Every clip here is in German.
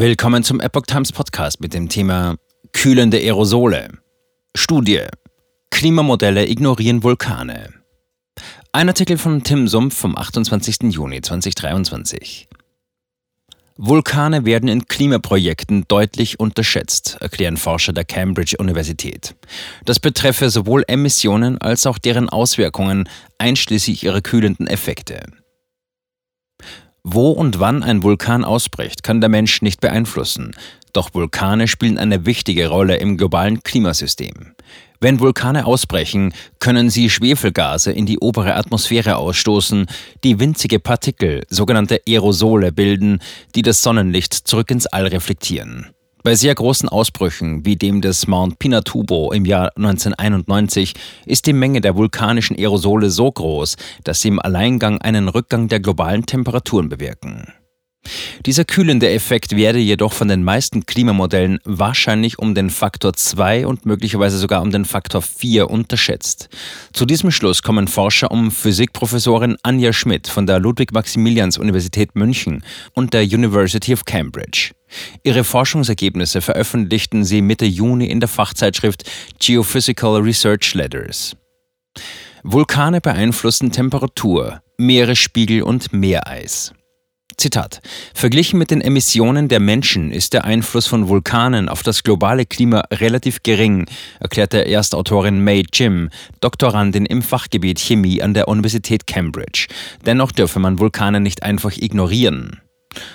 Willkommen zum Epoch Times Podcast mit dem Thema Kühlende Aerosole. Studie. Klimamodelle ignorieren Vulkane. Ein Artikel von Tim Sumpf vom 28. Juni 2023. Vulkane werden in Klimaprojekten deutlich unterschätzt, erklären Forscher der Cambridge Universität. Das betreffe sowohl Emissionen als auch deren Auswirkungen, einschließlich ihrer kühlenden Effekte. Wo und wann ein Vulkan ausbricht, kann der Mensch nicht beeinflussen. Doch Vulkane spielen eine wichtige Rolle im globalen Klimasystem. Wenn Vulkane ausbrechen, können sie Schwefelgase in die obere Atmosphäre ausstoßen, die winzige Partikel, sogenannte Aerosole, bilden, die das Sonnenlicht zurück ins All reflektieren. Bei sehr großen Ausbrüchen wie dem des Mount Pinatubo im Jahr 1991 ist die Menge der vulkanischen Aerosole so groß, dass sie im Alleingang einen Rückgang der globalen Temperaturen bewirken. Dieser kühlende Effekt werde jedoch von den meisten Klimamodellen wahrscheinlich um den Faktor 2 und möglicherweise sogar um den Faktor 4 unterschätzt. Zu diesem Schluss kommen Forscher um Physikprofessorin Anja Schmidt von der Ludwig-Maximilians-Universität München und der University of Cambridge. Ihre Forschungsergebnisse veröffentlichten sie Mitte Juni in der Fachzeitschrift Geophysical Research Letters. Vulkane beeinflussen Temperatur, Meeresspiegel und Meereis. Zitat. Verglichen mit den Emissionen der Menschen ist der Einfluss von Vulkanen auf das globale Klima relativ gering, erklärte Erstautorin May Jim, Doktorandin im Fachgebiet Chemie an der Universität Cambridge. Dennoch dürfe man Vulkane nicht einfach ignorieren.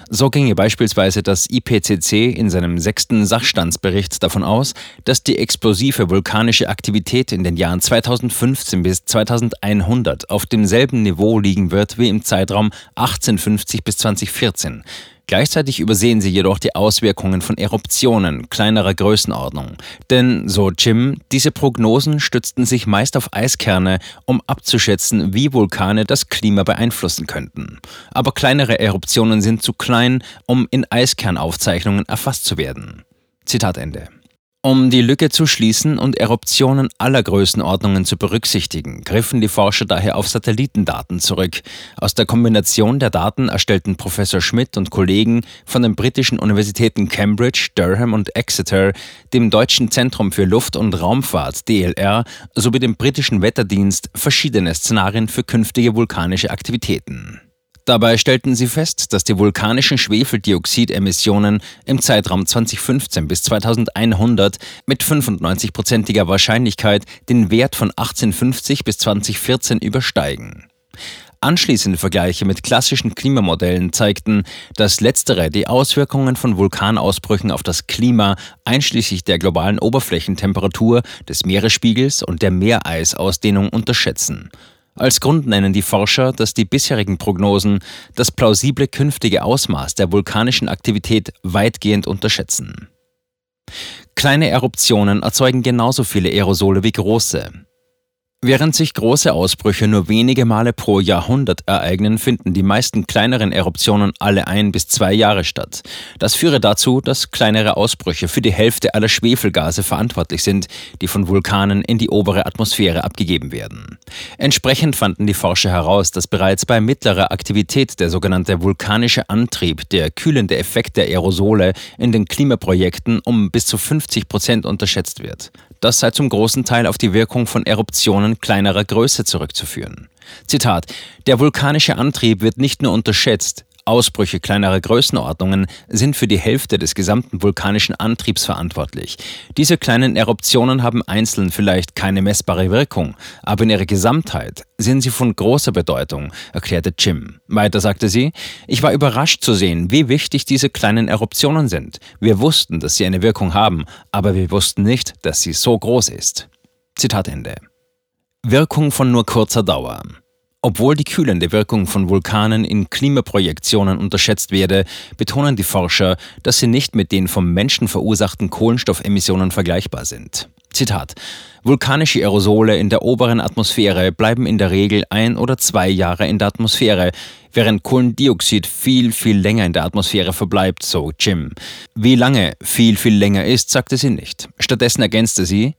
So ginge beispielsweise das IPCC in seinem sechsten Sachstandsbericht davon aus, dass die explosive vulkanische Aktivität in den Jahren 2015 bis 2100 auf demselben Niveau liegen wird wie im Zeitraum 1850 bis 2014. Gleichzeitig übersehen sie jedoch die Auswirkungen von Eruptionen kleinerer Größenordnung. Denn, so Jim, diese Prognosen stützten sich meist auf Eiskerne, um abzuschätzen, wie Vulkane das Klima beeinflussen könnten. Aber kleinere Eruptionen sind zu klein, um in Eiskernaufzeichnungen erfasst zu werden. Zitat Ende. Um die Lücke zu schließen und Eruptionen aller Größenordnungen zu berücksichtigen, griffen die Forscher daher auf Satellitendaten zurück. Aus der Kombination der Daten erstellten Professor Schmidt und Kollegen von den britischen Universitäten Cambridge, Durham und Exeter, dem Deutschen Zentrum für Luft- und Raumfahrt DLR sowie dem britischen Wetterdienst verschiedene Szenarien für künftige vulkanische Aktivitäten. Dabei stellten sie fest, dass die vulkanischen Schwefeldioxidemissionen im Zeitraum 2015 bis 2100 mit 95-prozentiger Wahrscheinlichkeit den Wert von 1850 bis 2014 übersteigen. Anschließende Vergleiche mit klassischen Klimamodellen zeigten, dass letztere die Auswirkungen von Vulkanausbrüchen auf das Klima einschließlich der globalen Oberflächentemperatur, des Meeresspiegels und der Meereisausdehnung unterschätzen. Als Grund nennen die Forscher, dass die bisherigen Prognosen das plausible künftige Ausmaß der vulkanischen Aktivität weitgehend unterschätzen. Kleine Eruptionen erzeugen genauso viele Aerosole wie große. Während sich große Ausbrüche nur wenige Male pro Jahrhundert ereignen, finden die meisten kleineren Eruptionen alle ein bis zwei Jahre statt. Das führe dazu, dass kleinere Ausbrüche für die Hälfte aller Schwefelgase verantwortlich sind, die von Vulkanen in die obere Atmosphäre abgegeben werden. Entsprechend fanden die Forscher heraus, dass bereits bei mittlerer Aktivität der sogenannte vulkanische Antrieb, der kühlende Effekt der Aerosole in den Klimaprojekten um bis zu 50 Prozent unterschätzt wird. Das sei zum großen Teil auf die Wirkung von Eruptionen kleinerer Größe zurückzuführen. Zitat: Der vulkanische Antrieb wird nicht nur unterschätzt, Ausbrüche kleinerer Größenordnungen sind für die Hälfte des gesamten vulkanischen Antriebs verantwortlich. Diese kleinen Eruptionen haben einzeln vielleicht keine messbare Wirkung, aber in ihrer Gesamtheit sind sie von großer Bedeutung, erklärte Jim. Weiter sagte sie, ich war überrascht zu sehen, wie wichtig diese kleinen Eruptionen sind. Wir wussten, dass sie eine Wirkung haben, aber wir wussten nicht, dass sie so groß ist. Zitat Ende. Wirkung von nur kurzer Dauer. Obwohl die kühlende Wirkung von Vulkanen in Klimaprojektionen unterschätzt werde, betonen die Forscher, dass sie nicht mit den vom Menschen verursachten Kohlenstoffemissionen vergleichbar sind. Zitat Vulkanische Aerosole in der oberen Atmosphäre bleiben in der Regel ein oder zwei Jahre in der Atmosphäre, während Kohlendioxid viel, viel länger in der Atmosphäre verbleibt, so Jim. Wie lange viel, viel länger ist, sagte sie nicht. Stattdessen ergänzte sie,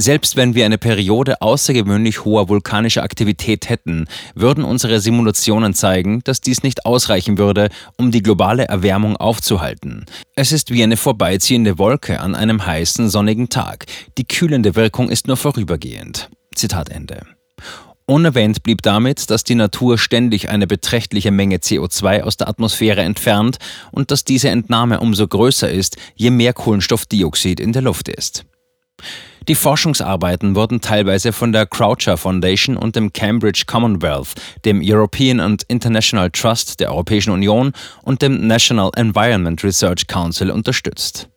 selbst wenn wir eine Periode außergewöhnlich hoher vulkanischer Aktivität hätten, würden unsere Simulationen zeigen, dass dies nicht ausreichen würde, um die globale Erwärmung aufzuhalten. Es ist wie eine vorbeiziehende Wolke an einem heißen, sonnigen Tag. Die kühlende Wirkung ist nur vorübergehend. Zitat Ende. Unerwähnt blieb damit, dass die Natur ständig eine beträchtliche Menge CO2 aus der Atmosphäre entfernt und dass diese Entnahme umso größer ist, je mehr Kohlenstoffdioxid in der Luft ist. Die Forschungsarbeiten wurden teilweise von der Croucher Foundation und dem Cambridge Commonwealth, dem European and International Trust der Europäischen Union und dem National Environment Research Council unterstützt.